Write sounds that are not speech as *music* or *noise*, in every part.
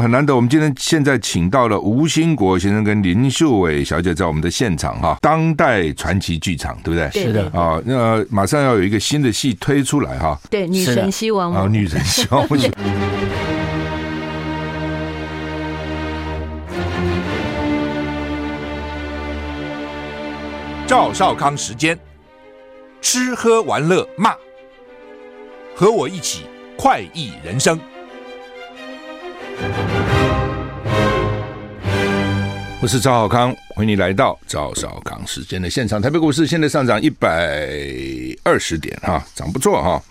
很难得，我们今天现在请到了吴兴国先生跟林秀伟小姐在我们的现场哈，当代传奇剧场，对不对？是的啊，那马上要有一个新的戏推出来哈。对，女神希望啊，女神希望。*laughs* 赵少康时间，吃喝玩乐骂，和我一起快意人生。我是赵少康，欢迎你来到赵少康时间的现场。台北股市现在上涨一百二十点哈，涨不错哈。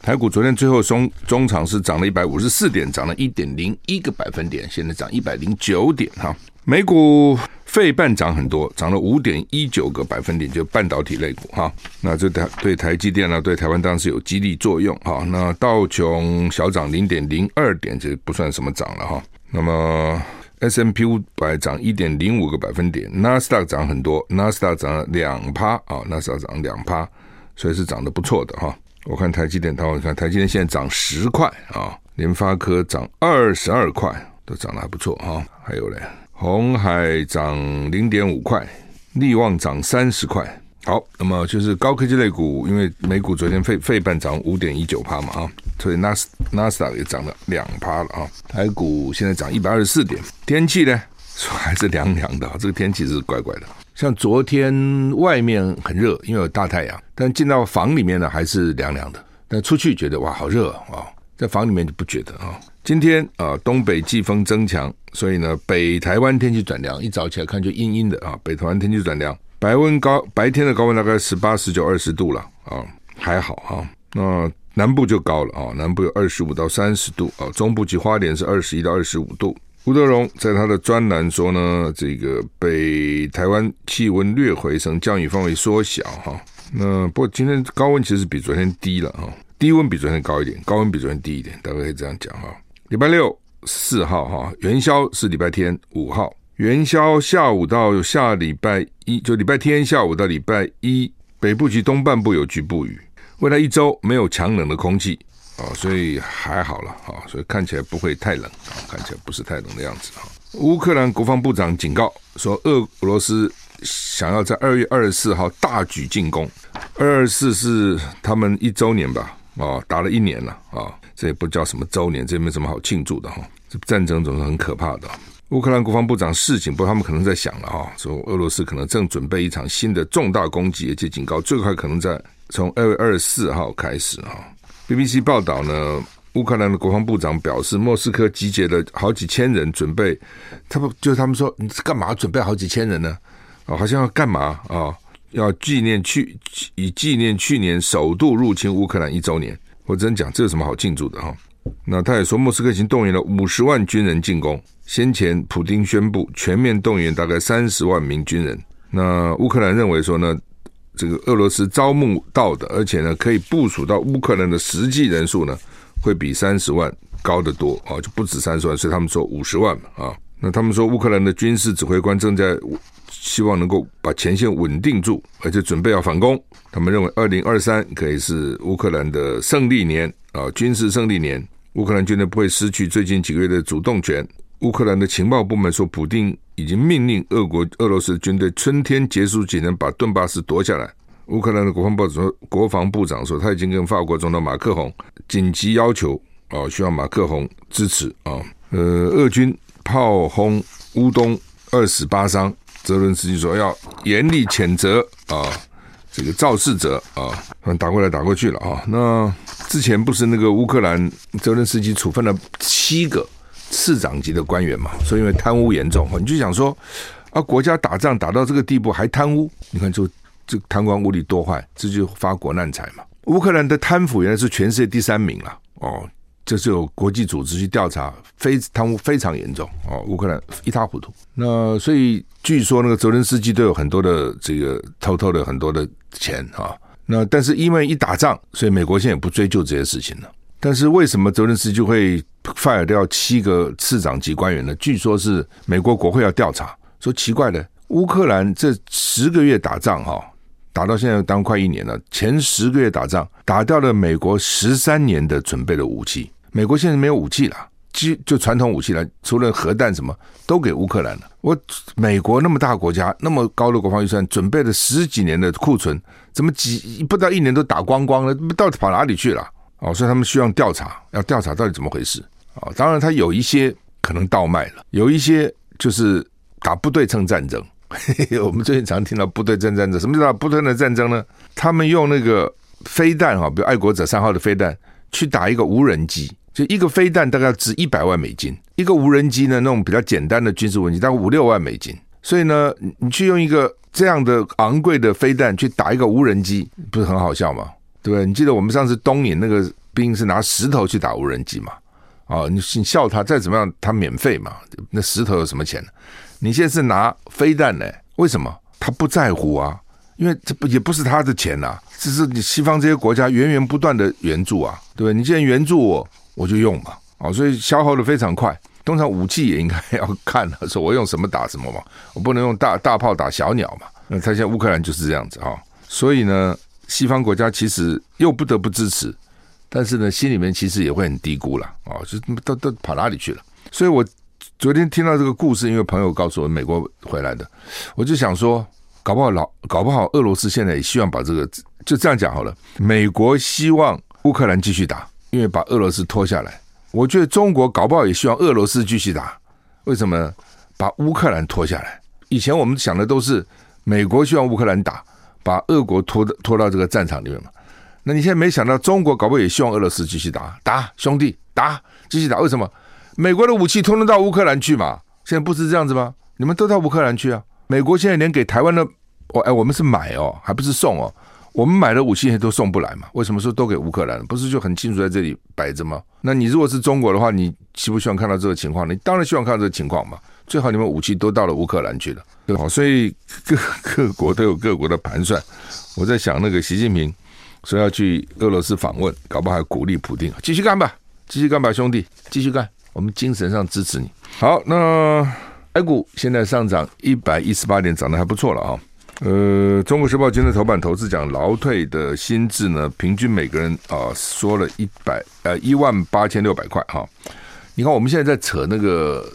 台股昨天最后中中场是涨了一百五十四点，涨了一点零一个百分点，现在涨一百零九点哈。美股费半涨很多，涨了五点一九个百分点，就半导体类股哈。那这台对台积电呢，对台湾当然是有激励作用哈。那道琼小涨零点零二点，这不算什么涨了哈。那么 S M P 五百涨一点零五个百分点，纳斯达克涨很多，纳斯达克涨了两趴啊，纳斯达克涨两趴，所以是涨得不错的哈。我看台积电，它我看台积电现在涨十块啊，联发科涨二十二块，都涨得还不错哈。还有嘞。红海涨零点五块，力旺涨三十块。好，那么就是高科技类股，因为美股昨天费费半涨五点一九趴嘛啊，所以纳斯纳斯达克也涨了两趴了啊。台股现在涨一百二十四点。天气呢，还是凉凉的，这个天气是怪怪的。像昨天外面很热，因为有大太阳，但进到房里面呢还是凉凉的。但出去觉得哇好热啊，在房里面就不觉得啊。今天啊，东北季风增强，所以呢，北台湾天气转凉。一早起来看就阴阴的啊，北台湾天气转凉，白温高，白天的高温大概十八、十九、二十度了啊，还好哈。那南部就高了啊，南部有二十五到三十度啊，中部及花莲是二十一到二十五度。吴德荣在他的专栏说呢，这个北台湾气温略回升，降雨范围缩小哈。那不过今天高温其实比昨天低了哈，低温比昨天高一点，高温比昨天低一点，大概可以这样讲哈。礼拜六四号哈，元宵是礼拜天五号，元宵下午到下礼拜一，就礼拜天下午到礼拜一，北部及东半部有局部雨。未来一周没有强冷的空气啊，所以还好了啊，所以看起来不会太冷啊，看起来不是太冷的样子啊。乌克兰国防部长警告说，俄罗斯想要在二月二十四号大举进攻，二二四是他们一周年吧？哦，打了一年了啊。这也不叫什么周年，这也没什么好庆祝的哈。这战争总是很可怕的。乌克兰国防部长示警，不过他们可能在想了哈，说俄罗斯可能正准备一场新的重大攻击，而且警告最快可能在从二月二十四号开始哈。BBC 报道呢，乌克兰的国防部长表示，莫斯科集结了好几千人，准备他不就是他们说你干嘛准备好几千人呢？哦，好像要干嘛啊？要纪念去以纪念去年首度入侵乌克兰一周年。我真讲，这有什么好庆祝的哈？那他也说，莫斯科已经动员了五十万军人进攻。先前，普丁宣布全面动员大概三十万名军人。那乌克兰认为说呢，这个俄罗斯招募到的，而且呢可以部署到乌克兰的实际人数呢，会比三十万高得多啊，就不止三十万，所以他们说五十万嘛啊。那他们说，乌克兰的军事指挥官正在。希望能够把前线稳定住，而且准备要反攻。他们认为，二零二三可以是乌克兰的胜利年啊，军事胜利年。乌克兰军队不会失去最近几个月的主动权。乌克兰的情报部门说，普丁已经命令俄国、俄罗斯军队春天结束前能把顿巴斯夺下来。乌克兰的国防部长，国防部长说，他已经跟法国总统马克宏紧急要求啊，需要马克宏支持啊。呃，俄军炮轰乌东，二死八伤。泽伦斯基说要严厉谴责啊，这个肇事者啊，打过来打过去了啊。那之前不是那个乌克兰泽伦斯基处分了七个次长级的官员嘛？说因为贪污严重，你就想说啊，国家打仗打到这个地步还贪污？你看就这贪官污吏多坏，这就发国难财嘛。乌克兰的贪腐原来是全世界第三名了哦。这是有国际组织去调查，非贪污非常严重哦，乌克兰一塌糊涂。那所以据说那个泽连斯基都有很多的这个偷偷的很多的钱啊。那但是因为一打仗，所以美国现在也不追究这些事情了。但是为什么泽连斯基会 fire 掉七个次长级官员呢？据说是美国国会要调查，说奇怪的，乌克兰这十个月打仗哈。打到现在当快一年了，前十个月打仗打掉了美国十三年的准备的武器，美国现在没有武器了，就就传统武器来，除了核弹什么都给乌克兰了。我美国那么大国家，那么高的国防预算，准备了十几年的库存，怎么几不到一年都打光光了？到底跑哪里去了？哦，所以他们需要调查，要调查到底怎么回事。哦，当然他有一些可能倒卖了，有一些就是打不对称战争。嘿嘿，我们最近常听到不对称战争，什么叫不对称战争呢？他们用那个飞弹哈，比如爱国者三号的飞弹去打一个无人机，就一个飞弹大概值一百万美金，一个无人机呢，那种比较简单的军事武器大概五六万美金。所以呢，你去用一个这样的昂贵的飞弹去打一个无人机，不是很好笑吗？对不对？你记得我们上次东引那个兵是拿石头去打无人机嘛？啊，你你笑他再怎么样，他免费嘛？那石头有什么钱呢？你现在是拿飞弹呢？为什么他不在乎啊？因为这不也不是他的钱呐，这是你西方这些国家源源不断的援助啊，对不对？你既然援助我，我就用嘛。啊，所以消耗的非常快。通常武器也应该要看，*laughs* 说我用什么打什么嘛，我不能用大大炮打小鸟嘛。那他现在乌克兰就是这样子啊，所以呢。西方国家其实又不得不支持，但是呢，心里面其实也会很低估了啊，就都都跑哪里去了？所以我昨天听到这个故事，因为朋友告诉我美国回来的，我就想说，搞不好老搞不好俄罗斯现在也希望把这个就这样讲好了。美国希望乌克兰继续打，因为把俄罗斯拖下来。我觉得中国搞不好也希望俄罗斯继续打，为什么呢？把乌克兰拖下来。以前我们想的都是美国希望乌克兰打。把俄国拖的拖到这个战场里面嘛？那你现在没想到，中国搞不好也希望俄罗斯继续打打兄弟打继续打？为什么？美国的武器通通到乌克兰去嘛？现在不是这样子吗？你们都到乌克兰去啊？美国现在连给台湾的，我哎，我们是买哦，还不是送哦？我们买的武器都送不来嘛？为什么说都给乌克兰？不是就很清楚在这里摆着吗？那你如果是中国的话，你希不希望看到这个情况？你当然希望看到这个情况嘛。最好你们武器都到了乌克兰去了，对吧？所以各 *laughs* 各国都有各国的盘算。我在想，那个习近平说要去俄罗斯访问，搞不好还鼓励普丁继续干吧，继续干吧，兄弟，继续干，我们精神上支持你。好，那 A 股现在上涨一百一十八点，涨得还不错了啊。呃，《中国时报》今天头版头次讲劳退的薪资呢，平均每个人啊说了一百呃一万八千六百块哈。你看我们现在在扯那个。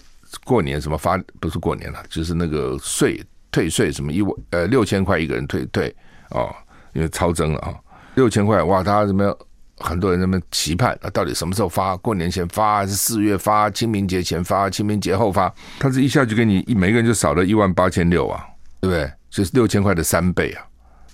过年什么发不是过年了，就是那个税退税什么一万呃六千块一个人退退哦，因为超征了啊，六千块哇，大家怎么？很多人在那边期盼，那到底什么时候发？过年前发还是四月发？清明节前发？清明节后发？他这一下就给你一每个人就少了一万八千六啊，对不对？就是六千块的三倍啊，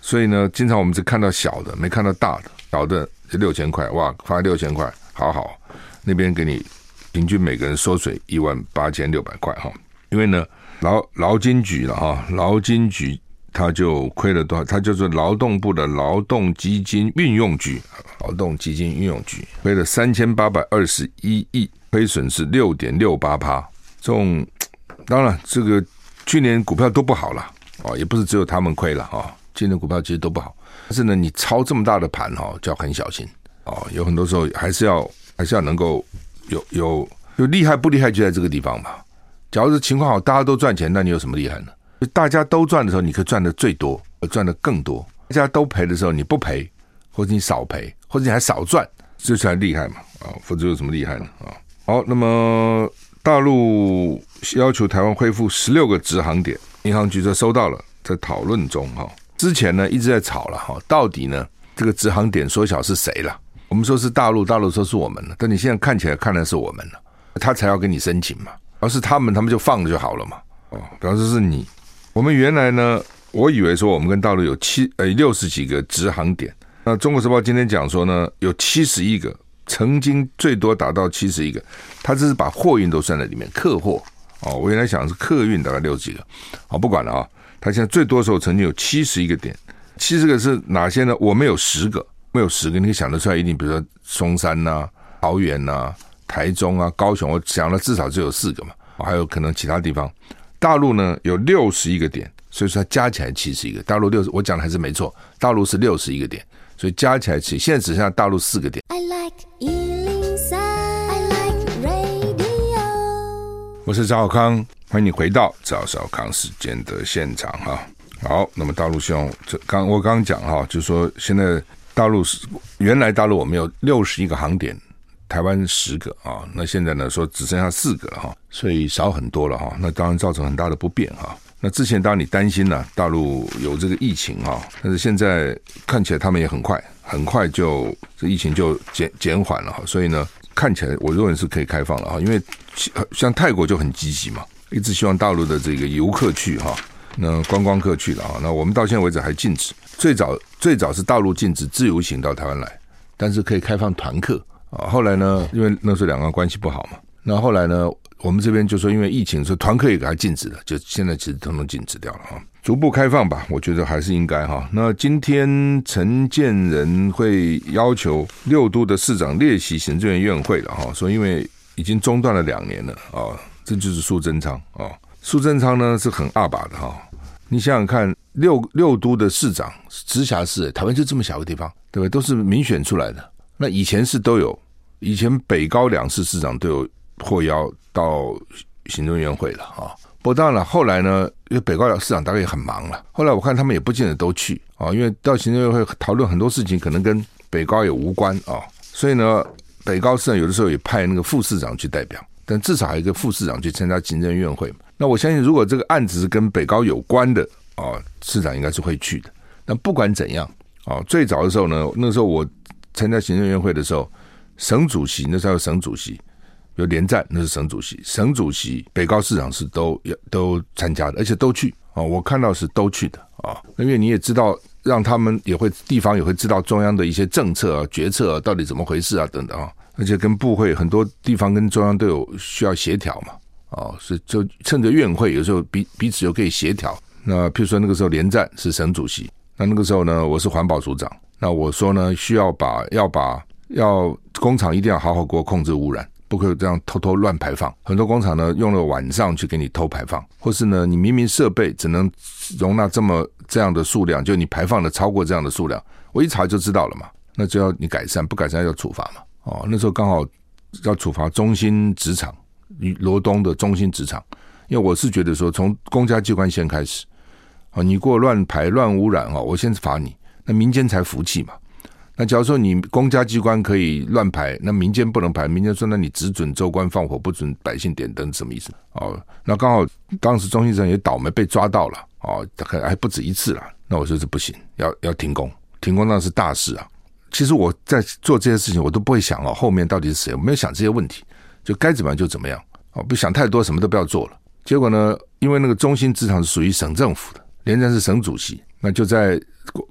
所以呢，经常我们只看到小的，没看到大的，小的就六千块哇，发六千块，好好，那边给你。平均每个人缩水一万八千六百块哈，因为呢劳劳金局了哈，劳金局他就亏了多少？他就是劳动部的劳动基金运用局，劳动基金运用局亏了三千八百二十一亿，亏损是六点六八趴。这种当然这个去年股票都不好了哦，也不是只有他们亏了哈，今年股票其实都不好。但是呢，你操这么大的盘哈，就要很小心哦，有很多时候还是要还是要能够。有有有厉害不厉害就在这个地方嘛。假如是情况好，大家都赚钱，那你有什么厉害呢？大家都赚的时候，你可以赚的最多，赚的更多；大家都赔的时候，你不赔，或者你少赔，或者你还少赚，这才厉害嘛！啊，否则有什么厉害呢？啊，好，那么大陆要求台湾恢复十六个直航点，民航局说收到了，在讨论中哈。之前呢一直在吵了哈，到底呢这个直航点缩小是谁了？我们说是大陆，大陆说是我们了，但你现在看起来看来是我们了，他才要跟你申请嘛，而是他们，他们就放了就好了嘛。哦，比方说是你，我们原来呢，我以为说我们跟大陆有七呃六十几个直航点，那《中国时报》今天讲说呢，有七十一个，曾经最多达到七十一个，他这是把货运都算在里面，客货。哦，我原来想是客运大概六十几个，好不管了啊，他现在最多时候曾经有七十一个点，七十个是哪些呢？我们有十个。没有十个，你可以想得出来，一定，比如说松山呐、桃园呐、台中啊、高雄，我想了至少就有四个嘛，还有可能其他地方。大陆呢有六十一个点，所以说它加起来七十一个。大陆六十，我讲的还是没错，大陆是六十一个点，所以加起来七，现在只剩下大陆四个点。I like 103, I like radio。我是赵小康，欢迎你回到赵小康时间的现场哈。好，那么大陆希望这刚我刚刚讲哈，就是说现在。大陆是原来大陆我们有六十一个航点台湾十个啊，那现在呢说只剩下四个了哈，所以少很多了哈，那当然造成很大的不便哈。那之前当然你担心呢，大陆有这个疫情哈，但是现在看起来他们也很快很快就这疫情就减减缓了哈，所以呢看起来我认为是可以开放了哈，因为像泰国就很积极嘛，一直希望大陆的这个游客去哈，那观光客去了啊，那我们到现在为止还禁止，最早最早是大陆禁止自由行到台湾来，但是可以开放团客。啊，后来呢，因为那时候两岸关系不好嘛，那后来呢，我们这边就说因为疫情，所以团客也给他禁止了，就现在其实统统禁止掉了哈，逐步开放吧，我觉得还是应该哈。那今天陈建仁会要求六都的市长列席行政院院会了哈，说因为已经中断了两年了啊，这就是苏贞昌啊，苏贞昌呢是很二把的哈，你想想看，六六都的市长直辖市，台湾就这么小个地方，对不对？都是民选出来的，那以前是都有。以前北高两市市长都有获邀到行政院会了啊，不过当然了，后来呢，因为北高市长大概也很忙了，后来我看他们也不见得都去啊，因为到行政院会讨论很多事情，可能跟北高也无关啊，所以呢，北高市长有的时候也派那个副市长去代表，但至少还有一个副市长去参加行政院会。那我相信，如果这个案子是跟北高有关的啊，市长应该是会去的。那不管怎样啊，最早的时候呢，那时候我参加行政院会的时候。省主席那时候省主席，有连战那是省主席，省主席北高市长是都都参加的，而且都去啊，我看到是都去的啊。因为你也知道，让他们也会地方也会知道中央的一些政策啊、决策啊到底怎么回事啊等等啊，而且跟部会很多地方跟中央都有需要协调嘛啊，是就趁着院会有时候彼彼此又可以协调。那譬如说那个时候连战是省主席，那那个时候呢我是环保署长，那我说呢需要把要把。要工厂一定要好好给我控制污染，不可以这样偷偷乱排放。很多工厂呢用了晚上去给你偷排放，或是呢你明明设备只能容纳这么这样的数量，就你排放的超过这样的数量，我一查就知道了嘛。*laughs* 那就要你改善，不改善要处罚嘛。哦，那时候刚好要处罚中心纸厂，罗东的中心纸厂，因为我是觉得说从公家机关先开始，啊，你给我乱排乱污染哦，我先罚你，那民间才服气嘛。那假如说你公家机关可以乱排，那民间不能排。民间说，那你只准州官放火，不准百姓点灯，什么意思？哦，那刚好当时中兴城也倒霉被抓到了，哦，还还不止一次了。那我说这不行，要要停工，停工那是大事啊。其实我在做这些事情，我都不会想哦，后面到底是谁，我没有想这些问题，就该怎么样就怎么样，哦，不想太多，什么都不要做了。结果呢，因为那个中心职场是属于省政府的，连战是省主席，那就在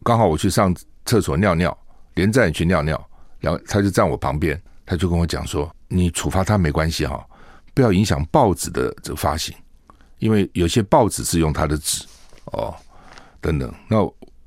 刚好我去上厕所尿尿。连站也去尿尿，然后他就站我旁边，他就跟我讲说：“你处罚他没关系哈，不要影响报纸的这个发行，因为有些报纸是用他的纸哦，等等。那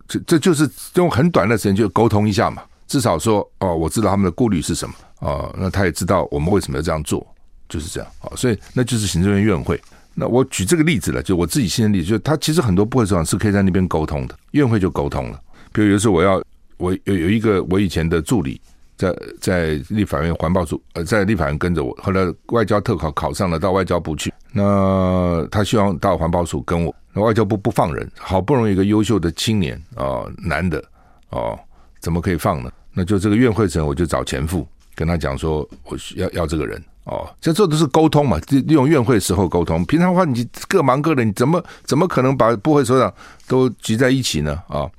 这这就是用很短的时间就沟通一下嘛，至少说哦，我知道他们的顾虑是什么哦，那他也知道我们为什么要这样做，就是这样哦，所以那就是行政院院会。那我举这个例子了，就我自己亲身例子，就他其实很多部会首长是可以在那边沟通的，院会就沟通了。比如有时候我要。我有有一个我以前的助理在在立法院环保署呃，在立法院跟着我，后来外交特考考上了，到外交部去。那他希望到环保署跟我，那外交部不放人，好不容易一个优秀的青年啊、男的哦，怎么可以放呢？那就这个院会时，我就找前副跟他讲说，我需要要这个人哦，这这都是沟通嘛，利用院会时候沟通。平常的话你各忙各的，你怎么怎么可能把部会首长都聚在一起呢？啊、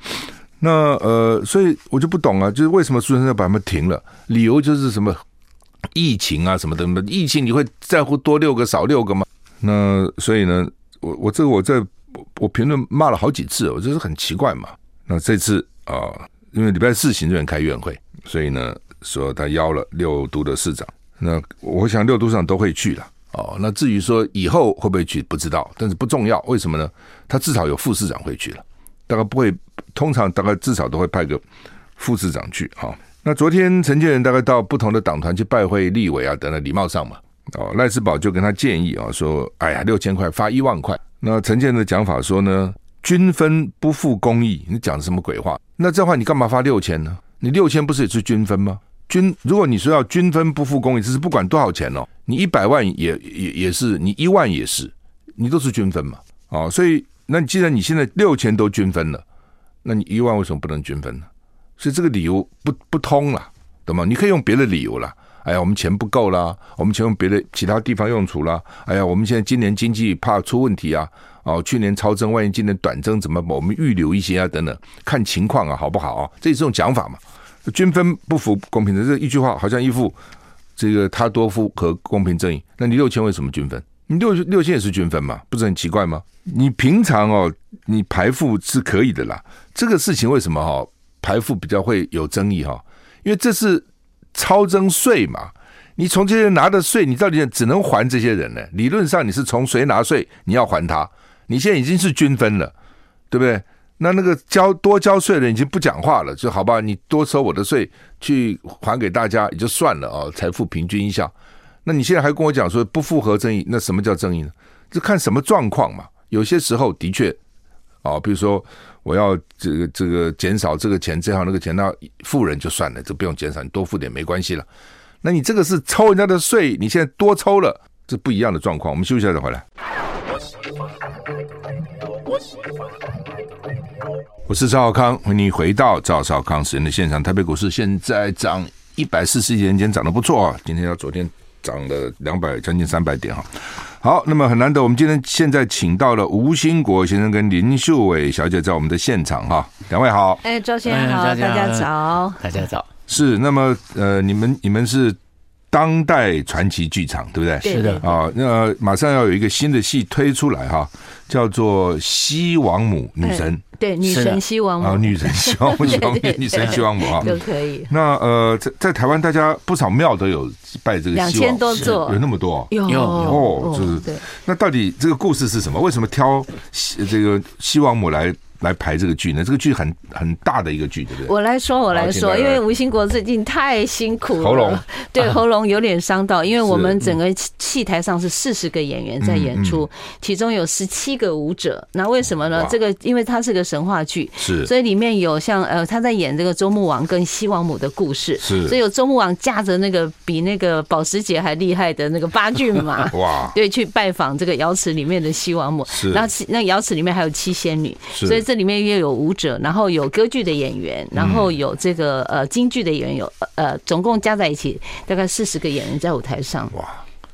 那呃，所以我就不懂啊，就是为什么苏贞昌要把他们停了？理由就是什么疫情啊什么的，疫情你会在乎多六个少六个吗？那所以呢，我我这个我在我评论骂了好几次，我就是很奇怪嘛。那这次啊、因为礼拜四行政院开院会，所以呢说他邀了六都的市长，那我想六都市长都会去了哦。那至于说以后会不会去，不知道，但是不重要。为什么呢？他至少有副市长会去了。大概不会，通常大概至少都会派个副市长去哈。那昨天陈建仁大概到不同的党团去拜会立委啊，等等礼貌上嘛。哦，赖世宝就跟他建议啊，说：“哎呀，六千块发一万块。”那陈建仁的讲法说呢，均分不负公义，你讲的什么鬼话？那这话你干嘛发六千呢？你六千不是也是均分吗？均如果你说要均分不负公义，这是不管多少钱哦，你一百万也也也是，你一万也是，你都是均分嘛。哦，所以。那既然你现在六千都均分了，那你一万为什么不能均分呢？所以这个理由不不通了，懂吗？你可以用别的理由了，哎呀，我们钱不够啦，我们钱用别的其他地方用处啦，哎呀，我们现在今年经济怕出问题啊，哦，去年超增，万一今年短增怎么？我们预留一些啊，等等，看情况啊，好不好啊？这是种讲法嘛？均分不符公平的这一句话，好像一副这个他多符合公平正义。那你六千为什么均分？你六六千也是均分嘛？不是很奇怪吗？你平常哦，你排富是可以的啦。这个事情为什么哈、哦、排富比较会有争议哈、哦？因为这是超征税嘛。你从这些人拿的税，你到底只能还这些人呢？理论上你是从谁拿税，你要还他。你现在已经是均分了，对不对？那那个交多交税的人已经不讲话了，就好吧？你多收我的税去还给大家也就算了哦，财富平均一下。那你现在还跟我讲说不符合正义，那什么叫正义呢？这看什么状况嘛。有些时候的确，哦，比如说我要这个这个减少这个钱，这样那个钱，那富人就算了，这不用减少，你多付点没关系了。那你这个是抽人家的税，你现在多抽了，这不一样的状况。我们休息一下再回来。我是赵少康，欢迎你回到赵少康时间的现场。台北股市现在涨一百四十一点，今天涨得不错啊！今天要昨天涨了两百，将近三百点哈。好，那么很难得，我们今天现在请到了吴兴国先生跟林秀伟小姐在我们的现场哈。两位好，哎，周先生好，大家早，大家早。是，那么呃，你们你们是当代传奇剧场对不对？是的啊，那马上要有一个新的戏推出来哈，叫做《西王母女神》。对，女神西王母啊，女神 *laughs* 西王母，女神西王母啊，都可以。那呃，在在台湾，大家不少庙都有拜这个西王母，两千多座，有那么多，有有哦，就是。那到底这个故事是什么？为什么挑这个西王母来？来排这个剧呢？这个剧很很大的一个剧，对不对？我来说，我来说，因为吴兴国最近太辛苦了，喉咙对 *laughs* 喉咙有点伤到。因为我们整个戏台上是四十个演员在演出，其中有十七个舞者。那为什么呢？这个因为它是个神话剧，是，所以里面有像呃他在演这个周穆王跟西王母的故事，是，所以有周穆王驾着那个比那个保时捷还厉害的那个八骏马，*laughs* 哇，对，去拜访这个瑶池里面的西王母，是，然后那瑶池里面还有七仙女，所以。这里面又有舞者，然后有歌剧的演员，然后有这个呃京剧的演员，有呃总共加在一起大概四十个演员在舞台上。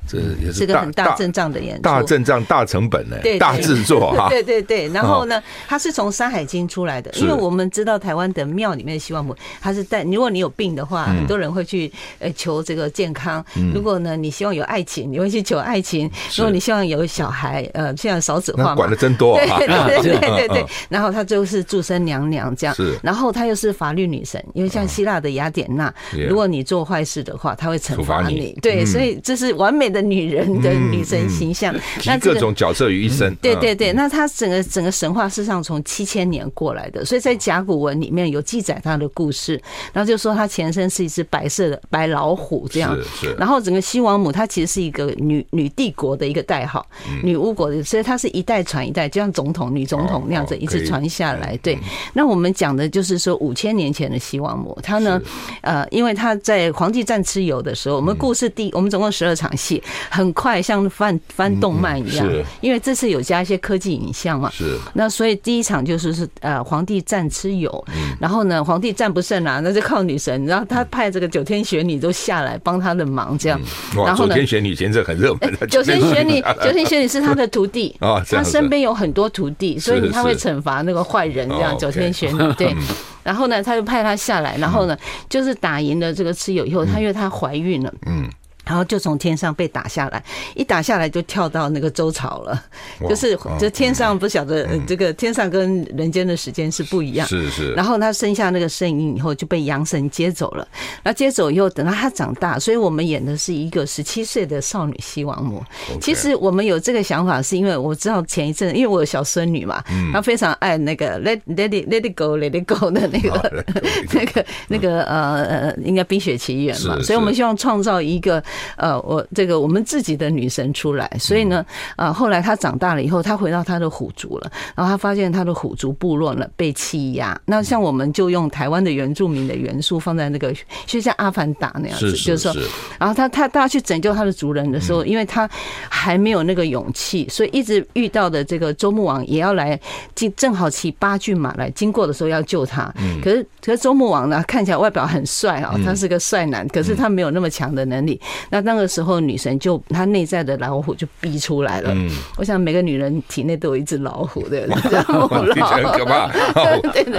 这也是个很大阵仗的演出，大阵仗、大成本呢，大制作哈。*laughs* 对对对，然后呢，它是从《山海经》出来的，因为我们知道台湾的庙里面的西王母，它是带，如果你有病的话，很多人会去呃求这个健康。如果呢，你希望有爱情，你会去求爱情。如果你希望有小孩，呃，现在少子化嘛，管的真多。对对对 *laughs* 对对。然后她就是祝生娘娘这样，是。然后她又是法律女神，因为像希腊的雅典娜，如果你做坏事的话，她会惩罚你。对，所以这是完美。的女人的女神形象，那各种角色于一身。对对对，那她整个整个神话事实上从七千年过来的，所以在甲骨文里面有记载她的故事。然后就说她前身是一只白色的白老虎这样。是是。然后整个西王母她其实是一个女女帝国的一个代号，女巫国的，所以她是一代传一代，就像总统女总统那样子一直传下来。对。那我们讲的就是说五千年前的西王母，她呢，呃，因为她在皇帝战蚩尤的时候，我们故事第我们总共十二场戏。很快，像翻翻动漫一样，因为这次有加一些科技影像嘛。是。那所以第一场就是是呃皇帝战蚩尤，然后呢皇帝战不胜啊，那就靠女神，然后他派这个九天玄女都下来帮他的忙，这样。然后呢，九天玄女现在很热门。九天玄女，*laughs* 九天玄女是他的徒弟啊，他身边有很多徒弟，所以他会惩罚那个坏人，这样。九天玄女 *laughs* 对。然后呢，他就派他下来，然后呢，就是打赢了这个蚩尤以后，他因为他怀孕了，嗯。然后就从天上被打下来，一打下来就跳到那个周朝了，就是就天上不晓得这个天上跟人间的时间是不一样，是是。然后他生下那个圣婴以后就被阳神接走了，那接走以后等到他长大，所以我们演的是一个十七岁的少女西王母。其实我们有这个想法，是因为我知道前一阵，因为我有小孙女嘛，她非常爱那个 Let Let It Let It Go Let It Go 的那个 *laughs* *laughs* 那个那个呃呃，应该冰雪奇缘嘛，所以我们希望创造一个。呃，我这个我们自己的女神出来。所以呢，呃，后来他长大了以后，他回到他的虎族了，然后他发现他的虎族部落呢被欺压。那像我们就用台湾的原住民的元素放在那个，就像阿凡达那样子，就是说，然后他他他去拯救他的族人的时候，因为他还没有那个勇气，所以一直遇到的这个周穆王也要来，正正好骑八骏马来经过的时候要救他。可是可是周穆王呢，看起来外表很帅啊，他是个帅男，可是他没有那么强的能力。那那个时候女神就她内在的老虎就逼出来了。嗯我想每个女人体内都有一只老虎的，这样很可怕。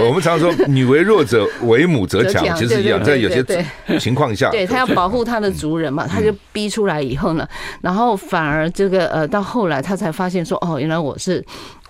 我们常说女为弱者，为母则强，其实一样，在有些情况下，对她要保护她的族人嘛，她就逼出来以后呢，然后反而这个呃到后来她才发现说，哦，原来我是。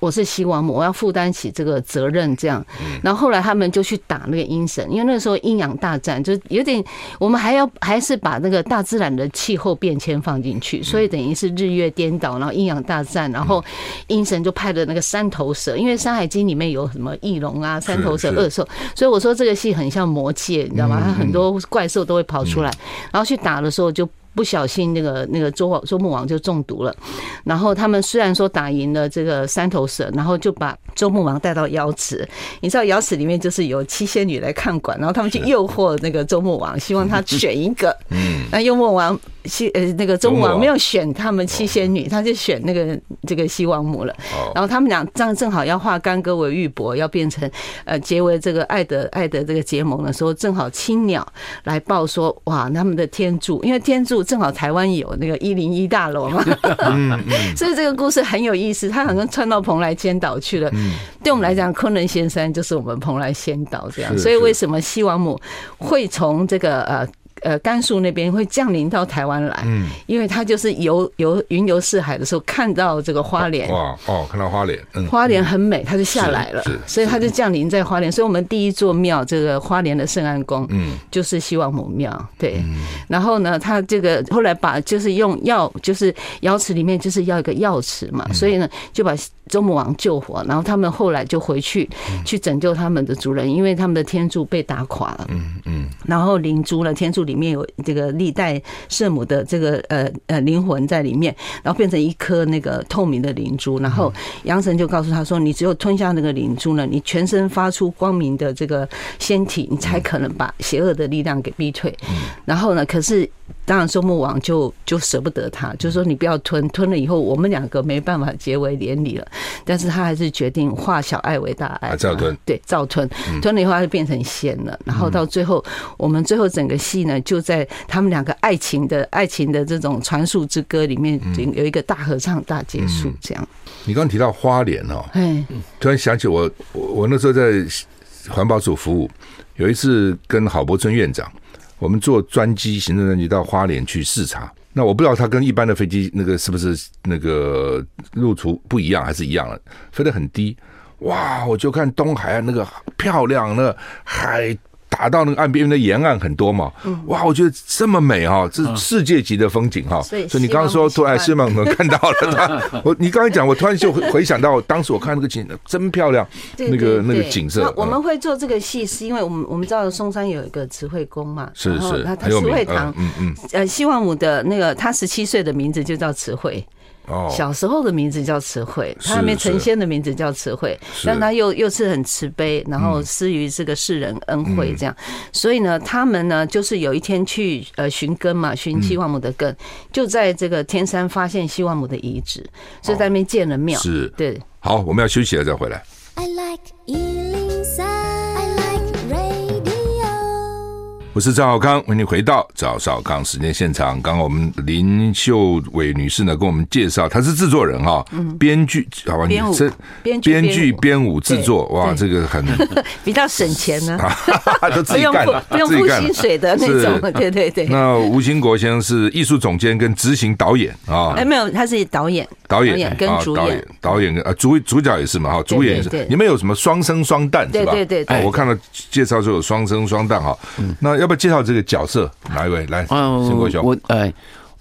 我是西王母，我要负担起这个责任，这样。然后后来他们就去打那个阴神，因为那个时候阴阳大战，就有点，我们还要还是把那个大自然的气候变迁放进去，所以等于是日月颠倒，然后阴阳大战，然后阴神就派了那个三头蛇，因为《山海经》里面有什么翼龙啊、三头蛇、恶兽，所以我说这个戏很像魔界，你知道吗？它很多怪兽都会跑出来，然后去打的时候就。不小心，那个那个周王周穆王就中毒了。然后他们虽然说打赢了这个三头蛇，然后就把周穆王带到瑶池。你知道瑶池里面就是有七仙女来看管，然后他们去诱惑那个周穆王，希望他选一个。嗯，那幽穆王。西呃，那个周穆王没有选他们七仙女，他就选那个这个西王母了。然后他们俩这样正好要化干戈为玉帛，要变成呃结为这个爱的爱的这个结盟的时候，正好青鸟来报说，哇，他们的天柱，因为天柱正好台湾有那个一零一大楼嘛，*laughs* *laughs* 所以这个故事很有意思。他好像窜到蓬莱仙岛去了。对我们来讲，昆仑仙山就是我们蓬莱仙岛这样。所以为什么西王母会从这个呃？呃，甘肃那边会降临到台湾来，嗯，因为他就是游游云游四海的时候看到这个花莲，哇哦，看到花莲，嗯，花莲很美，他就下来了，所以他就降临在花莲。所以我们第一座庙，这个花莲的圣安宫，嗯，就是西王母庙，对。然后呢，他这个后来把就是用药，就是瑶池里面就是要一个药池嘛，所以呢就把周穆王救活，然后他们后来就回去去拯救他们的族人，因为他们的天柱被打垮了，嗯嗯，然后灵珠呢，天柱里。面有这个历代圣母的这个呃呃灵魂在里面，然后变成一颗那个透明的灵珠，然后杨神就告诉他说：“你只有吞下那个灵珠呢，你全身发出光明的这个仙体，你才可能把邪恶的力量给逼退。”然后呢，可是。当然，周穆王就就舍不得他，就说你不要吞，吞了以后我们两个没办法结为连理了。但是他还是决定化小爱为大爱，照吞，对，照吞，吞了以后他就变成仙了。然后到最后，我们最后整个戏呢，就在他们两个爱情的爱情的这种传述之歌里面，有一个大合唱大结束。这样，你刚刚提到花莲哦，哎，突然想起我，我我那时候在环保署服务，有一次跟郝柏村院长。我们坐专机，行政专机到花莲去视察。那我不知道它跟一般的飞机那个是不是那个路途不一样，还是一样的，飞得很低。哇，我就看东海岸那个漂亮，那海。打到那个岸边，因为那沿岸很多嘛，哇，我觉得这么美哈，这是世界级的风景哈。所以 *laughs* 你刚刚说突然西望母看到了，我你刚才讲，我突然就回想到当时我看那个景真漂亮，那个那个景色。我们会做这个戏，是因为我们我们知道松山有一个慈惠宫嘛，是是，他慈惠堂，嗯嗯，呃，西王母的那个他十七岁的名字就叫慈惠。哦，小时候的名字叫慈惠，他还没成仙的名字叫慈惠，但他又又是很慈悲，然后施于这个世人恩惠这样，所以呢，他们呢就是有一天去呃寻根嘛，寻西王母的根，就在这个天山发现西王母的遗址，所以在那边建了庙。是，对。好，我们要休息了再回来。我是赵浩康，欢迎你回到赵少康时间现场。刚刚我们林秀伟女士呢，跟我们介绍，她是制作人哈，编剧，好吧，编舞，编剧、编舞、制作，哇，这个很 *laughs* 比较省钱呢，*laughs* 都自己干，不用付薪水的那种，*laughs* 对对对。那吴兴国先生是艺术总监跟执行导演啊，哎，没有，他是导演，导演跟主演，导演跟啊主主角也是嘛哈，主演也是，你们有什么双生双旦是吧？对对对，我看到介绍说有双生双旦哈，那要。要不要介绍这个角色？哪一位来？兴国兄，我哎，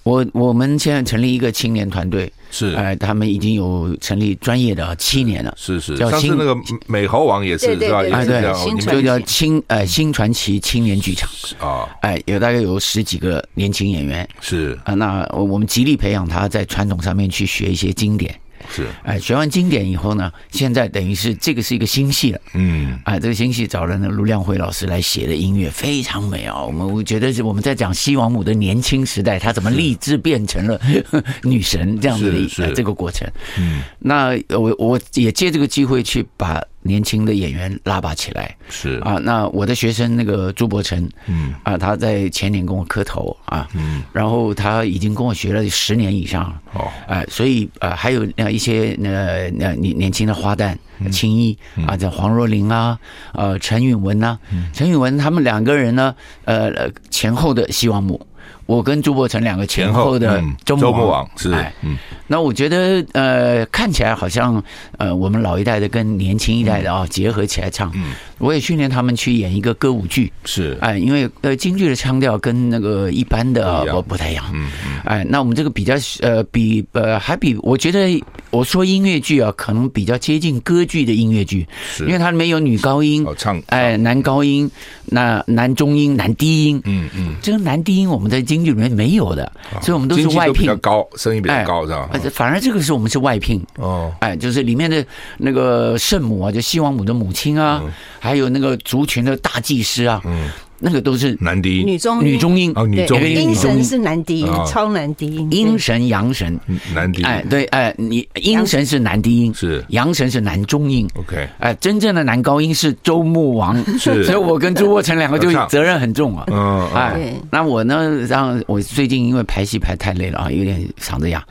我我们现在成立一个青年团队，是哎，他们已经有成立专业的七年了，是是。叫新那个美猴王也是是吧？哎对，就叫青哎新传奇青年剧场啊，哎，有大概有十几个年轻演员，是啊，那我们极力培养他在传统上面去学一些经典。是，哎，学完经典以后呢，现在等于是这个是一个新戏了，嗯，哎，这个新戏找了那卢亮辉老师来写的音乐非常美啊，我们我觉得是我们在讲西王母的年轻时代，她怎么立志变成了 *laughs* 女神这样子的这个过程，嗯，那我我也借这个机会去把。年轻的演员拉拔起来。是。啊，那我的学生那个朱伯成，嗯。啊，他在前年跟我磕头啊，嗯，然后他已经跟我学了十年以上哦，哎，所以啊还有那一些那那年年轻的花旦青衣啊，叫黄若琳啊，呃陈允文呐，陈允文他们两个人呢，呃前后的西王母。我跟朱伯成两个前后的周末王是，嗯，那我觉得呃看起来好像呃我们老一代的跟年轻一代的啊结合起来唱，嗯，我也训练他们去演一个歌舞剧，是，哎，因为呃京剧的腔调跟那个一般的不不太一样，嗯嗯，哎，那我们这个比较呃比呃还比我觉得我说音乐剧啊可能比较接近歌剧的音乐剧，因为它里面有女高音唱，哎，男高音，那男中音，男低音，嗯嗯，这个男低音我们在京剧里面没有的，所以我们都是外聘，比较高，声音比较高，是吧？反而这个是我们是外聘。哦，哎，就是里面的那个圣母啊，就西王母的母亲啊，还有那个族群的大祭司啊，嗯。那个都是男低音，女中女中音。哦，女中音，阴神是男低音，超男低音，阴神阳神。男低音，哎对哎，你阴神是男低音，是。阳神是男中音，OK，哎，真正的男高音是周穆王，是，*laughs* 所以我跟朱伯承两个就责任很重啊，嗯，哎，那我呢，让我最近因为排戏排太累了啊，有点嗓子哑，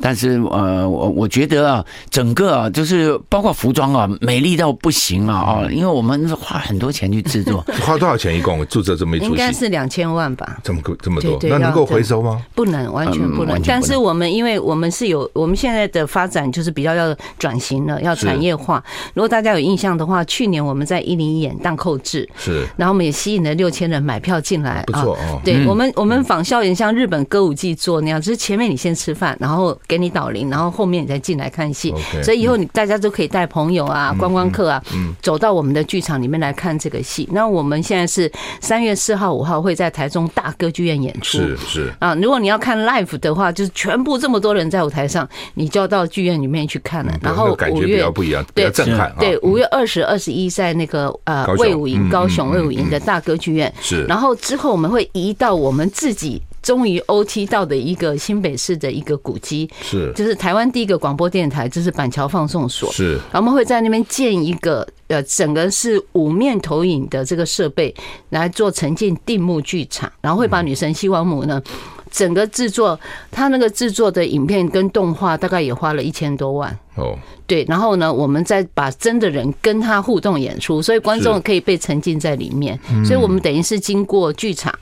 但是呃，我我觉得啊，整个啊，就是包括服装啊，美丽到不行啊啊，因为我们花很多钱去制作，*laughs* 花多少钱一共？住这这么一出戏，应该是两千万吧？这么这么多，那能够回收吗？不能，完全不能。但是我们，因为我们是有，我们现在的发展就是比较要转型了，要产业化。如果大家有印象的话，去年我们在一零一演《荡寇志》，是，然后我们也吸引了六千人买票进来，不错哦。对我们，我们仿效也像日本歌舞伎做那样，就是前面你先吃饭，然后给你导聆，然后后面你再进来看戏。所以以后你大家都可以带朋友啊、观光客啊，走到我们的剧场里面来看这个戏。那我们现在是。三月四号、五号会在台中大歌剧院演出。是是啊，如果你要看 live 的话，就是全部这么多人在舞台上，你就要到剧院里面去看了。然后五月不一样，比较震撼。对，五月二十二十一在那个呃魏武营高雄魏武营的大歌剧院。是，然后之后我们会移到我们自己终于 OT 到的一个新北市的一个古迹，是，就是台湾第一个广播电台，就是板桥放送所。是，然后我们会在那边建一个。呃，整个是五面投影的这个设备来做沉浸定目剧场，然后会把女神西王母呢，整个制作，他那个制作的影片跟动画大概也花了一千多万。哦，对，然后呢，我们再把真的人跟他互动演出，所以观众可以被沉浸在里面。所以我们等于是经过剧场，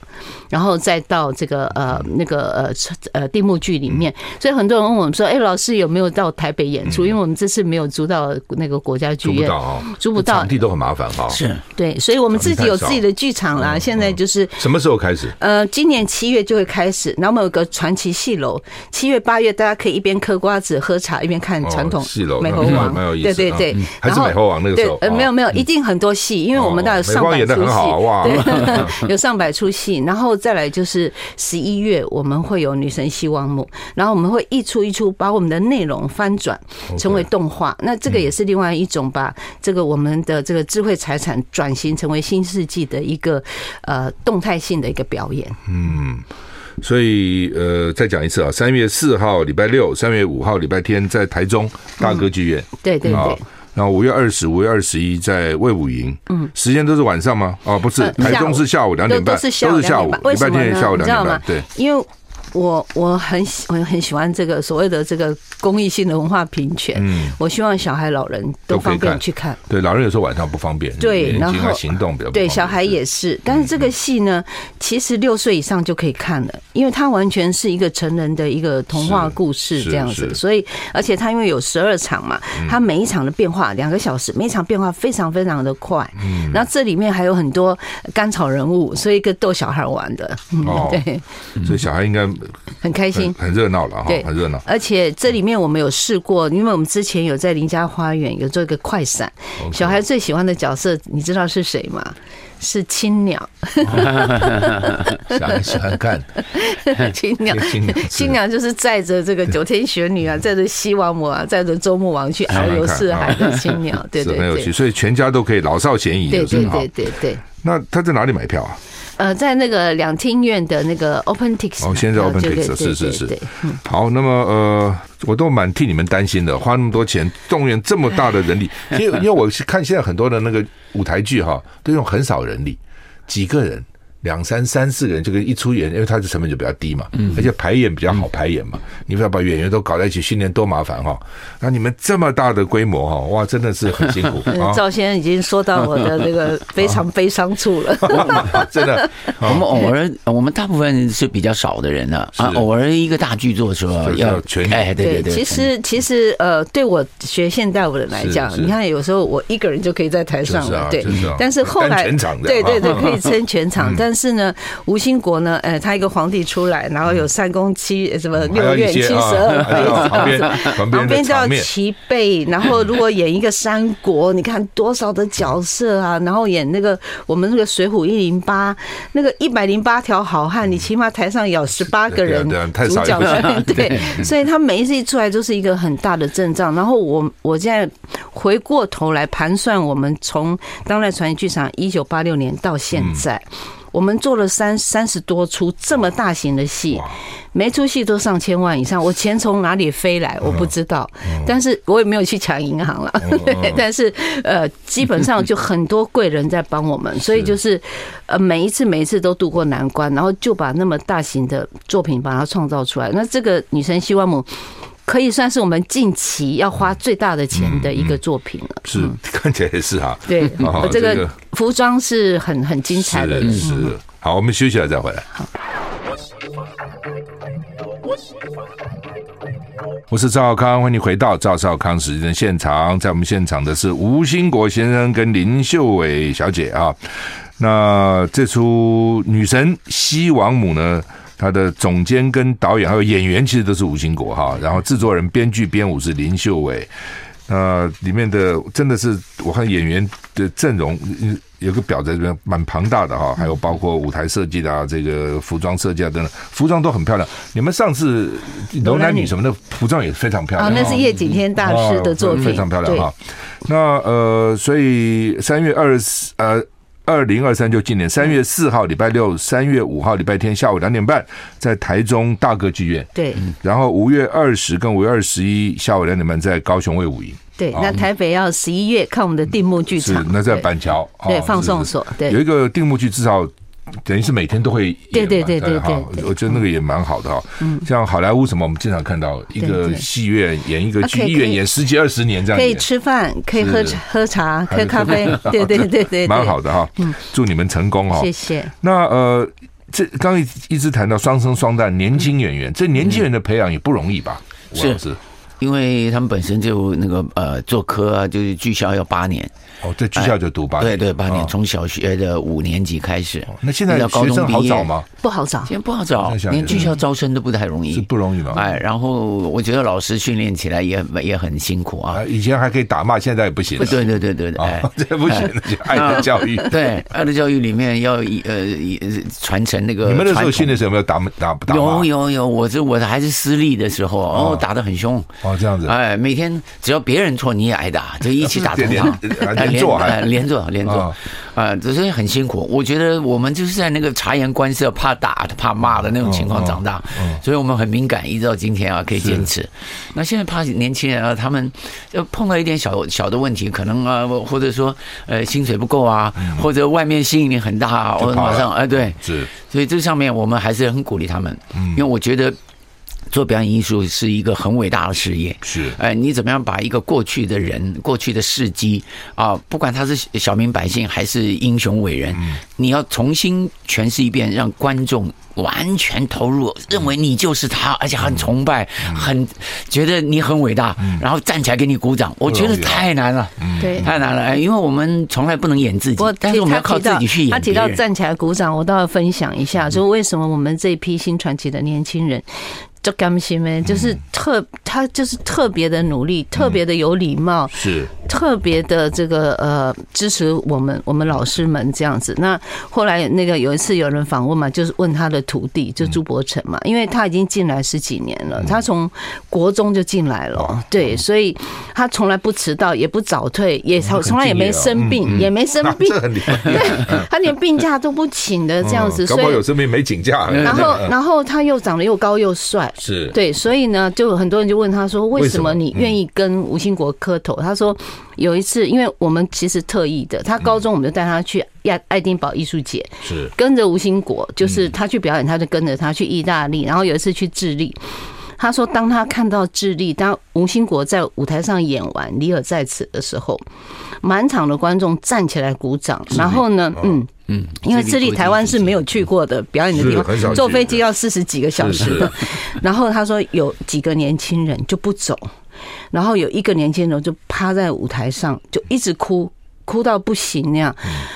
然后再到这个呃那个呃呃定目剧里面。所以很多人问我们说：“哎，老师有没有到台北演出？”因为我们这次没有租到那个国家剧院，租不到，场地都很麻烦哈。是，对，所以我们自己有自己的剧场啦。现在就是什么时候开始？呃，今年七月就会开始。然后我们有个传奇戏楼，七月八月大家可以一边嗑瓜子喝茶，一边看传统。戏楼美猴王，对对对，还是美猴王那个时候，呃，没有没有，一定很多戏，因为我们大概有上百出戏，*laughs* 有上百出戏，然后再来就是十一月我们会有女神希望母，然后我们会一出一出把我们的内容翻转成为动画，那这个也是另外一种把这个我们的这个智慧财产转型成为新世纪的一个呃动态性的一个表演，嗯。所以，呃，再讲一次啊，三月四号礼拜六，三月五号礼拜天在台中大歌剧院，嗯，对对对，然后五月二十、五月二十一在魏武营，嗯，时间都是晚上吗？哦，不是，台中是下午两点半，都是下午，礼拜天下午两点半，对，因为。我我很喜我很喜欢这个所谓的这个公益性的文化平权。嗯，我希望小孩老人都方便去看。对，老人有时候晚上不方便。对，然后行动比较对小孩也是。但是这个戏呢，其实六岁以上就可以看了，因为它完全是一个成人的一个童话故事这样子。所以，而且它因为有十二场嘛，它每一场的变化两个小时，每一场变化非常非常的快。嗯，然后这里面还有很多甘草人物，所以一个逗小孩玩的。哦，对，所以小孩应该。很开心，很热闹了哈，对，很热闹。而且这里面我们有试过，因为我们之前有在林家花园有做一个快闪，小孩最喜欢的角色，你知道是谁吗？是青鸟，小孩喜欢看 *laughs* 青鸟，青鸟就是载着这个九天玄女啊，载着西王母啊，载着周穆王去遨游四海的青鸟，对对对，很有趣，所以全家都可以老少咸宜，对对对对对。那他在哪里买票啊？呃，在那个两厅院的那个 OpenTix，哦，现在 OpenTix 是是是，好，那么呃，我都蛮替你们担心的，花那么多钱动员这么大的人力，*laughs* 因为因为我是看现在很多的那个舞台剧哈，都用很少人力，几个人。两三三四个人，这个一出演，因为它的成本就比较低嘛，而且排演比较好排演嘛。你不要把演员都搞在一起训练，多麻烦哈！那你们这么大的规模哈，哇，真的是很辛苦。*laughs* 赵先生已经说到我的那个非常悲伤处了。*laughs* 真的，*laughs* 我们偶尔，我们大部分是比较少的人呢啊，偶尔一个大剧作的时候要全哎，对对对。其实其实呃，对我学现代舞的来讲，你看有时候我一个人就可以在台上了，对。但是后来，对对对，可以撑全场，但是呢，吴兴国呢，呃，他一个皇帝出来，然后有三宫七什么六院七十二妃，旁边旁边叫齐备，然后如果演一个三国，你看多少的角色啊，然后演那个我们那个水浒一零八，那个一百零八条好汉，你起码台上有十八个人主角，*laughs* 对，所以他每一次一出来就是一个很大的阵仗。然后我我现在回过头来盘算，我们从当代传奇剧场一九八六年到现在。我们做了三三十多出这么大型的戏，每出戏都上千万以上。我钱从哪里飞来，我不知道，但是我也没有去抢银行了。对，*laughs* 但是呃，基本上就很多贵人在帮我们，*laughs* 所以就是呃，每一次每一次都渡过难关，然后就把那么大型的作品把它创造出来。那这个女神西王母。可以算是我们近期要花最大的钱的一个作品了。是，看起来也是哈。*laughs* 对，*laughs* 这个服装是很很精彩的。是，好，我们休息了再回来。好。我是赵少康，欢迎回到赵少康时间的现场。在我们现场的是吴兴国先生跟林秀伟小姐啊。那这出女神西王母呢？他的总监跟导演还有演员其实都是吴兴国哈，然后制作人、编剧、编舞是林秀伟。那里面的真的是我看演员的阵容有个表在这边蛮庞大的哈，还有包括舞台设计的啊，这个服装设计啊等等，服装都很漂亮。你们上次楼男女什么的服装也非常漂亮，那是叶景天大师的作品，非常漂亮哈。那呃，所以三月二十呃。二零二三就今年三月四号礼拜六，三月五号礼拜天下午两点半，在台中大歌剧院。对，然后五月二十跟五月二十一下午两点半在高雄卫武营。对，那台北要十一月看我们的定目剧场。是，那在板桥。对，放送所。对，有一个定目剧至少。等于是每天都会演，对对对对，我觉得那个也蛮好的哈。嗯，像好莱坞什么，我们经常看到一个戏院演一个剧，一演演十几二十年这样。可以吃饭，可以喝喝茶，喝咖啡，对对对对，蛮好的哈。嗯，祝你们成功哈。谢谢。那呃，这刚一一直谈到双生双旦年轻演员，这年轻人的培养也不容易吧？是，因为他们本身就那个呃做科啊，就是剧校要八年。哦，在剧校就读八年，对对，八年，从小学的五年级开始。那现在学生好找吗？不好找，现在不好找，连剧校招生都不太容易，是不容易吗？哎，然后我觉得老师训练起来也也很辛苦啊。以前还可以打骂，现在也不行。对对对对对，哎，*laughs* 这不行，爱的教育。对，爱的教育里面要呃传承那个。你们那时候训练时候有没有打打不打？有有有，我这我还是私立的时候，哦，打的很凶。哦，这样子。哎，每天只要别人错你也挨打，*laughs* 就一起打同场，连坐还连坐。连坐啊，只是很辛苦。我觉得我们就是在那个察言观色、怕打、怕骂的那种情况长大，所以我们很敏感，一直到今天啊，可以坚持。那现在怕年轻人啊，他们就碰到一点小小的问题，可能啊，或者说呃薪水不够啊，或者外面吸引力很大啊，或者马上哎对，是。所以这上面我们还是很鼓励他们，因为我觉得。做表演艺术是一个很伟大的事业。是，哎，你怎么样把一个过去的人、过去的事迹啊，不管他是小民百姓还是英雄伟人，你要重新诠释一遍，让观众完全投入，认为你就是他，而且很崇拜，很觉得你很伟大，然后站起来给你鼓掌。我觉得太难了，对，太难了，因为我们从来不能演自己，但是我们要靠自己去演。他提到站起来鼓掌，我倒要分享一下，就为什么我们这一批新传奇的年轻人。就甘心呗，就是特他就是特别的努力，特别的有礼貌，是。特别的这个呃支持我们我们老师们这样子。那后来那个有一次有人访问嘛，就是问他的徒弟，就朱伯成嘛，因为他已经进来十几年了，他从国中就进来了，对，所以他从来不迟到，也不早退，也从从来也没生病，也没生病，*laughs* *laughs* 对，他连病假都不请的这样子，所以有生病没请假。然后然后他又长得又高又帅。是对，所以呢，就很多人就问他说：“为什么你愿意跟吴兴国磕头？”他说：“有一次，因为我们其实特意的，他高中我们就带他去亚爱丁堡艺术节，是跟着吴兴国，就是他去表演，他就跟着他去意大利，然后有一次去智利。他说，当他看到智利，当吴兴国在舞台上演完《李尔在此》的时候，满场的观众站起来鼓掌，然后呢，嗯。”嗯，因为智利台湾是没有去过的表演的地方，坐飞机要四十几个小时的。*laughs* 然后他说有几个年轻人就不走，然后有一个年轻人就趴在舞台上就一直哭。哭到不行那样，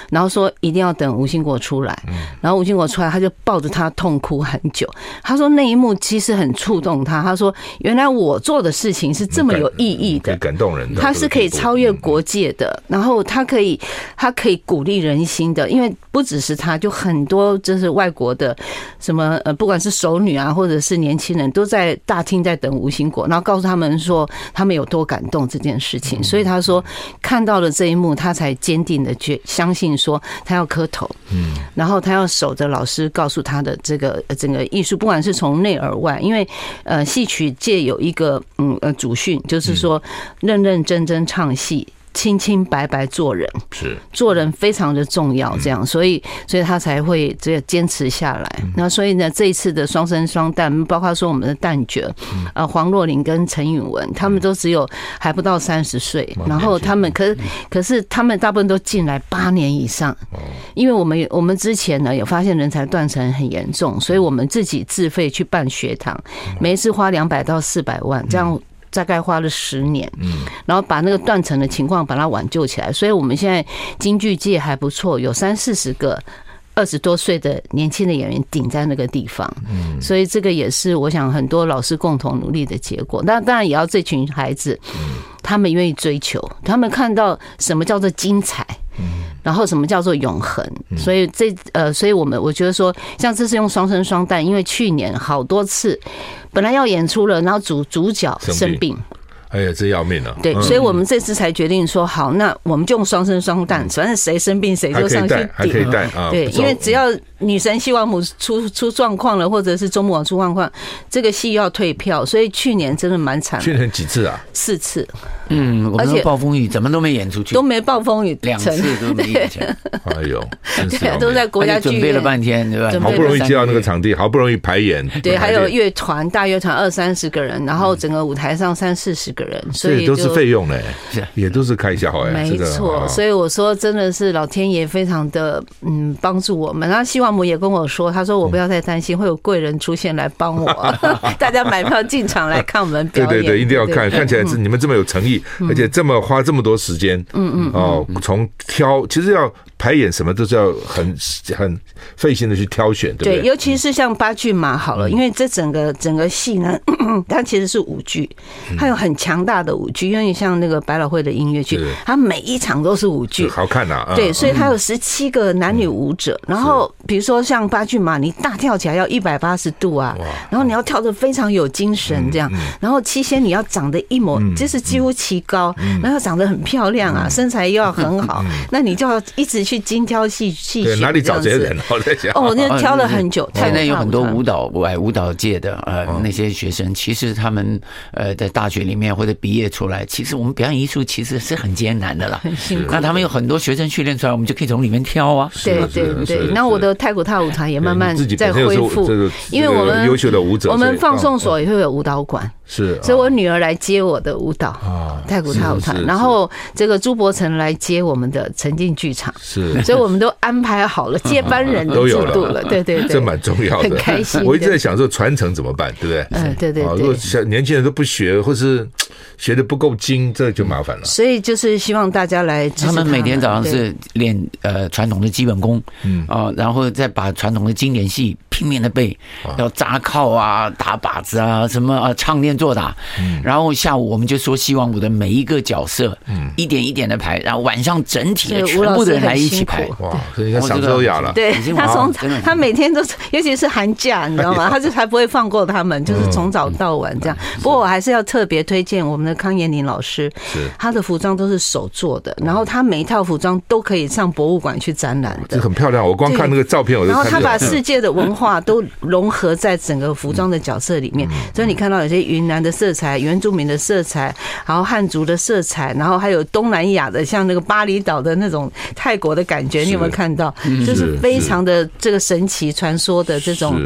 然后说一定要等吴兴国出来，然后吴兴国出来，他就抱着他痛哭很久。他说那一幕其实很触动他。他说原来我做的事情是这么有意义的，感动人的，他是可以超越国界的，然后他可以他可以鼓励人心的，因为不只是他，就很多就是外国的什么呃，不管是熟女啊，或者是年轻人，都在大厅在等吴兴国，然后告诉他们说他们有多感动这件事情。所以他说看到了这一幕，他。才坚定的去相信说他要磕头，嗯，然后他要守着老师告诉他的这个整个艺术，不管是从内而外，因为呃戏曲界有一个嗯呃祖训，就是说认认真真唱戏。清清白白做人。是。做人非常的重要，这样，所以所以他才会这个坚持下来。那所以呢，这一次的双生双旦，包括说我们的旦角，呃，黄若琳跟陈允文，他们都只有还不到三十岁，然后他们可是可是他们大部分都进来八年以上，因为我们我们之前呢有发现人才断层很严重，所以我们自己自费去办学堂，每一次花两百到四百万这样。大概花了十年，嗯，然后把那个断层的情况把它挽救起来，所以我们现在京剧界还不错，有三四十个二十多岁的年轻的演员顶在那个地方，嗯，所以这个也是我想很多老师共同努力的结果。那当然也要这群孩子，他们愿意追求，他们看到什么叫做精彩。然后什么叫做永恒？所以这呃，所以我们我觉得说，像这次用双生双旦，因为去年好多次本来要演出了，然后主主角生病。哎呀，这要命了！对，所以我们这次才决定说，好，那我们就用双生双旦，反正谁生病谁就上去顶，还可以带啊。对，因为只要女神希望母出出状况了，或者是周母王出状况，这个戏要退票。所以去年真的蛮惨。去年几次啊？四次。嗯，而且暴风雨怎么都没演出去，都没暴风雨，两次都没演成。*laughs* 哎呦，对，都在国家剧院准备了半天，对吧？好不容易接到那个场地，好不容易排演。对，还有乐团，大乐团二三十个人，然后整个舞台上三四十个人，所以都是费用嘞，也都是开销哎。没错，所以我说真的是老天爷非常的嗯帮助我们。然后西王母也跟我说，他说我不要太担心，会有贵人出现来帮我。*laughs* 大家买票进场来看我们表演，对对对，一定要看，看起来是你们这么有诚意，而且这么。花这么多时间，嗯嗯，哦，从挑其实要。排演什么都是要很很费心的去挑选，对不对？对，尤其是像八骏马好了，因为这整个整个戏呢，*clears throat* 它其实是舞剧，它有很强大的舞剧，因为像那个百老汇的音乐剧，它每一场都是舞剧，好看呐。对，所以它有十七个男女舞者，然后比如说像八骏马，你大跳起来要一百八十度啊，然后你要跳的非常有精神这样，然后七仙你要长得一模，就是几乎齐高，然后长得很漂亮啊，身材又要很好，那你就要一直。去精挑细细选，哪里找这些人？我在想，哦，那挑了很久。*laughs* 现在有很多舞蹈舞舞蹈界的呃那些学生，其实他们呃在大学里面或者毕业出来，其实我们表演艺术其实是很艰难的啦。那他们有很多学生训练出来，我们就可以从里面挑啊。对对对。那我的太古踏舞团也慢慢在恢复，因为我们优秀的舞者，我们放送所也会有舞蹈馆。是，所以我女儿来接我的舞蹈啊，太古踏舞团，然后这个朱伯成来接我们的沉浸剧场，是，所以我们都安排好了接班人的制度了，对对对，这蛮重要的，很开心。我一直在想说传承怎么办，对不对？嗯，对对对。如果小年轻人都不学，或是学的不够精，这就麻烦了。所以就是希望大家来支持他们。他们每天早上是练呃传统的基本功，嗯啊，然后再把传统的经典戏拼命的背，要扎靠啊、打靶子啊、什么啊、唱念做打，然后下午我们就说希望我的每一个角色，嗯，一点一点的排，然后晚上整体的全部的人来一起排，哇，人家嗓子都哑了。对，他从他每天都是，尤其是寒假，你知道吗？他就才不会放过他们，就是从早到晚这样。不过我还是要特别推荐我们的康延林老师，是他的服装都是手做的，然后他每一套服装都可以上博物馆去展览的，这很漂亮。我光看那个照片，我就看。然后他把世界的文化都融合在整个服装的角色里面，所以你看到有些云南的色彩、原住民的色彩，然后汉族的色彩，然后还有东南亚的，像那个巴厘岛的那种泰国的感觉，你有没有看到？就是非常的这个神奇传说的这种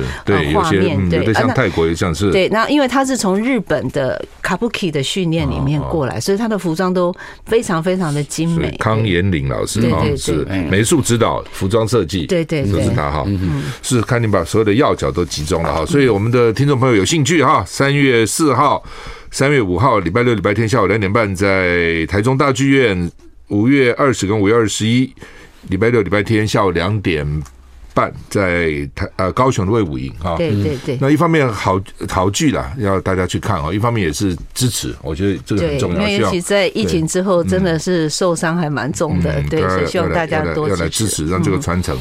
画面。对，像泰国也像是。对，那因为他是从日本的 Kabuki 的训练里面过来，所以他的服装都非常非常的精美。康延龄老师哈是美术指导、服装设计，对对，都是他哈。是看你把所有的要角都集中了哈，所以我们的听众朋友有兴趣哈，三月四号。三月五号，礼拜六、礼拜天下午两点半，在台中大剧院；五月二十跟五月二十一，礼拜六、礼拜天下午两点半，在台呃高雄的魏武营哈。对对对。那一方面好好剧啦，要大家去看哦；一方面也是支持，我觉得这个很重要。因为尤其在疫情之后，真的是受伤还蛮重的。对，所以希望大家多要来支持，让这个传承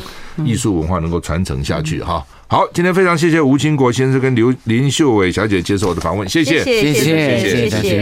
艺术文化能够传承下去哈。好，今天非常谢谢吴清国先生跟刘林秀伟小姐接受我的访问，谢谢，谢谢，谢谢，谢谢。